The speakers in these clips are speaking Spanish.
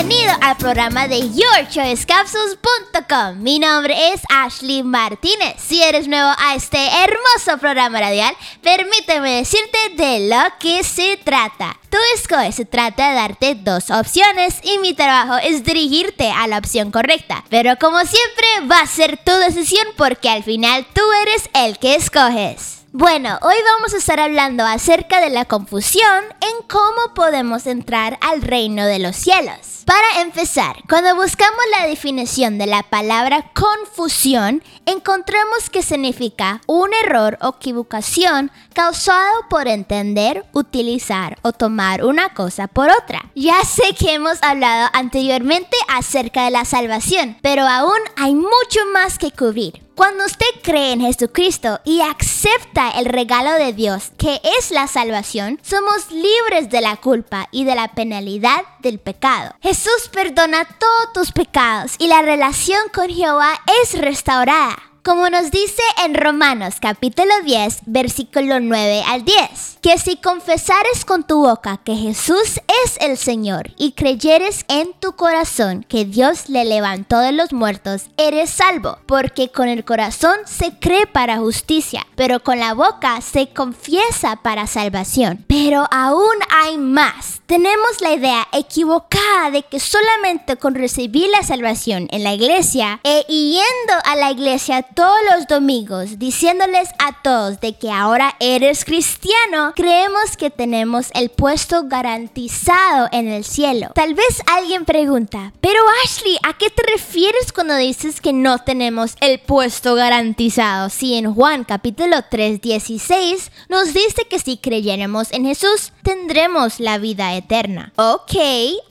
Bienvenido al programa de YourChoiceCapsules.com. Mi nombre es Ashley Martínez. Si eres nuevo a este hermoso programa radial, permíteme decirte de lo que se trata. Tu escoge se trata de darte dos opciones y mi trabajo es dirigirte a la opción correcta. Pero como siempre va a ser tu decisión porque al final tú eres el que escoges. Bueno, hoy vamos a estar hablando acerca de la confusión en cómo podemos entrar al reino de los cielos. Para empezar, cuando buscamos la definición de la palabra confusión, encontramos que significa un error o equivocación causado por entender, utilizar o tomar una cosa por otra. Ya sé que hemos hablado anteriormente acerca de la salvación, pero aún hay mucho más que cubrir. Cuando usted cree en Jesucristo y acepta el regalo de Dios, que es la salvación, somos libres de la culpa y de la penalidad del pecado. Jesús perdona todos tus pecados y la relación con Jehová es restaurada. Como nos dice en Romanos capítulo 10, versículo 9 al 10, que si confesares con tu boca que Jesús es el Señor y creyeres en tu corazón que Dios le levantó de los muertos, eres salvo, porque con el corazón se cree para justicia, pero con la boca se confiesa para salvación. Pero aún hay más. Tenemos la idea equivocada de que solamente con recibir la salvación en la iglesia e yendo a la iglesia todos los domingos diciéndoles a todos de que ahora eres cristiano, creemos que tenemos el puesto garantizado en el cielo. Tal vez alguien pregunta, pero Ashley, ¿a qué te refieres cuando dices que no tenemos el puesto garantizado? Si en Juan capítulo 3, 16 nos dice que si creyéramos en Jesús, tendremos la vida eterna. Ok,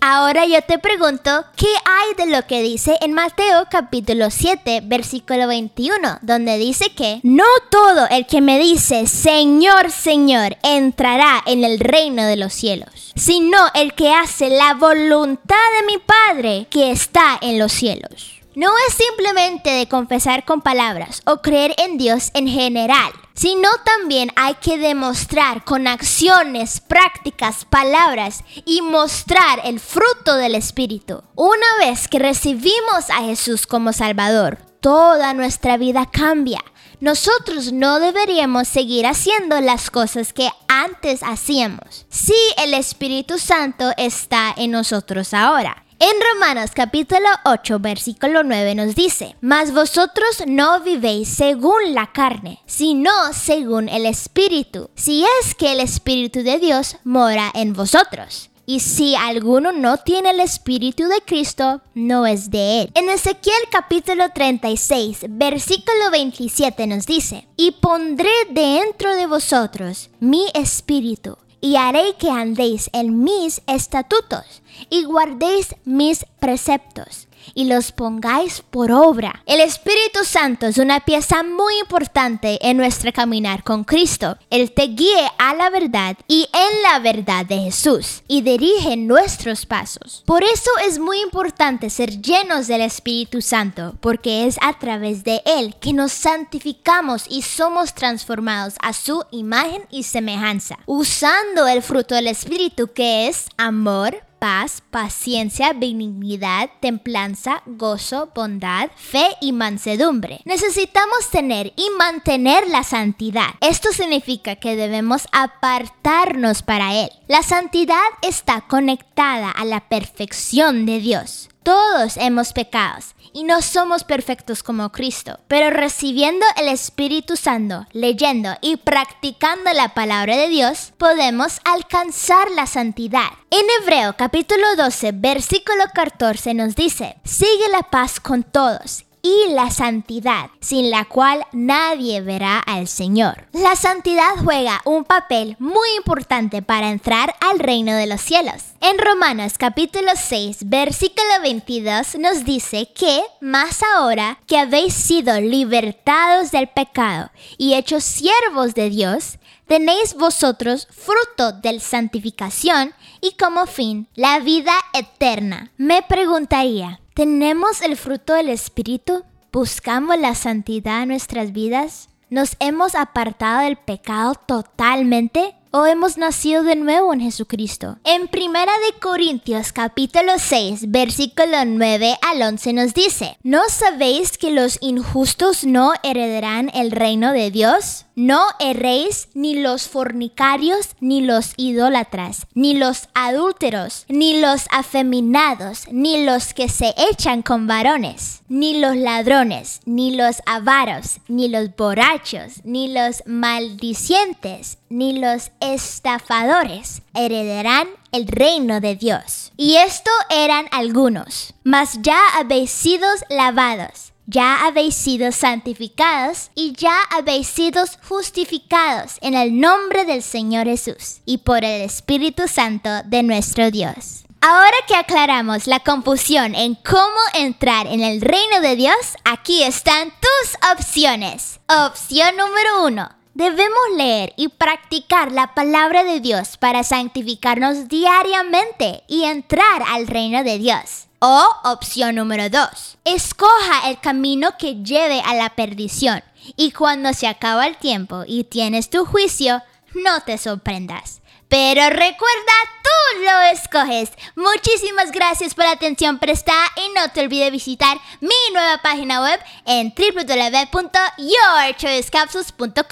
ahora yo te pregunto, ¿qué hay de lo que dice en Mateo capítulo 7, versículo 21? Donde dice que no todo el que me dice Señor, Señor entrará en el reino de los cielos, sino el que hace la voluntad de mi Padre que está en los cielos. No es simplemente de confesar con palabras o creer en Dios en general, sino también hay que demostrar con acciones, prácticas, palabras y mostrar el fruto del Espíritu. Una vez que recibimos a Jesús como Salvador, toda nuestra vida cambia. Nosotros no deberíamos seguir haciendo las cosas que antes hacíamos. Si el Espíritu Santo está en nosotros ahora. En Romanos capítulo 8 versículo 9 nos dice, Mas vosotros no vivéis según la carne, sino según el Espíritu, si es que el Espíritu de Dios mora en vosotros. Y si alguno no tiene el Espíritu de Cristo, no es de él. En Ezequiel capítulo 36, versículo 27 nos dice, Y pondré dentro de vosotros mi espíritu, y haré que andéis en mis estatutos, y guardéis mis preceptos y los pongáis por obra. El Espíritu Santo es una pieza muy importante en nuestro caminar con Cristo. Él te guíe a la verdad y en la verdad de Jesús y dirige nuestros pasos. Por eso es muy importante ser llenos del Espíritu Santo, porque es a través de Él que nos santificamos y somos transformados a su imagen y semejanza, usando el fruto del Espíritu que es amor, paz, paciencia, benignidad, templanza, gozo, bondad, fe y mansedumbre. Necesitamos tener y mantener la santidad. Esto significa que debemos apartarnos para Él. La santidad está conectada a la perfección de Dios. Todos hemos pecado y no somos perfectos como Cristo, pero recibiendo el Espíritu Santo, leyendo y practicando la palabra de Dios, podemos alcanzar la santidad. En Hebreo capítulo 12, versículo 14 nos dice, sigue la paz con todos y la santidad, sin la cual nadie verá al Señor. La santidad juega un papel muy importante para entrar al reino de los cielos. En Romanos capítulo 6, versículo 22 nos dice que, más ahora que habéis sido libertados del pecado y hechos siervos de Dios, tenéis vosotros fruto de santificación y como fin la vida eterna. Me preguntaría, ¿tenemos el fruto del Espíritu? ¿Buscamos la santidad en nuestras vidas? ¿Nos hemos apartado del pecado totalmente? ¿O hemos nacido de nuevo en Jesucristo? En Primera de Corintios capítulo 6 versículo 9 al 11 nos dice, ¿no sabéis que los injustos no heredarán el reino de Dios? No erréis ni los fornicarios, ni los idólatras, ni los adúlteros, ni los afeminados, ni los que se echan con varones, ni los ladrones, ni los avaros, ni los borrachos, ni los maldicientes, ni los estafadores heredarán el reino de Dios. Y esto eran algunos, mas ya habéis sido lavados ya habéis sido santificados y ya habéis sido justificados en el nombre del Señor Jesús y por el Espíritu Santo de nuestro Dios. Ahora que aclaramos la confusión en cómo entrar en el reino de Dios, aquí están tus opciones. Opción número uno. Debemos leer y practicar la palabra de Dios para santificarnos diariamente y entrar al reino de Dios. O opción número 2. Escoja el camino que lleve a la perdición y cuando se acaba el tiempo y tienes tu juicio, no te sorprendas. Pero recuerda, tú lo escoges. Muchísimas gracias por la atención prestada y no te olvides visitar mi nueva página web en www.yourchoicecapsules.com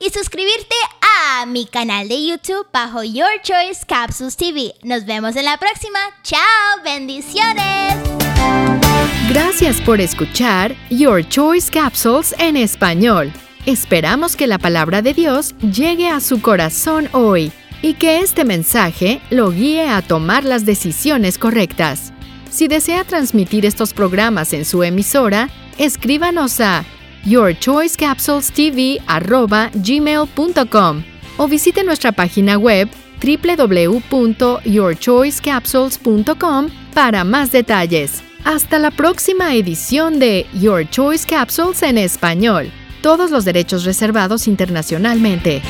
y suscribirte a mi canal de YouTube bajo Your Choice Capsules TV. Nos vemos en la próxima. Chao, bendiciones. Gracias por escuchar Your Choice Capsules en español. Esperamos que la palabra de Dios llegue a su corazón hoy y que este mensaje lo guíe a tomar las decisiones correctas. Si desea transmitir estos programas en su emisora, escríbanos a yourchoicecapsulestv@gmail.com o visite nuestra página web www.yourchoicecapsules.com para más detalles. Hasta la próxima edición de Your Choice Capsules en español. Todos los derechos reservados internacionalmente.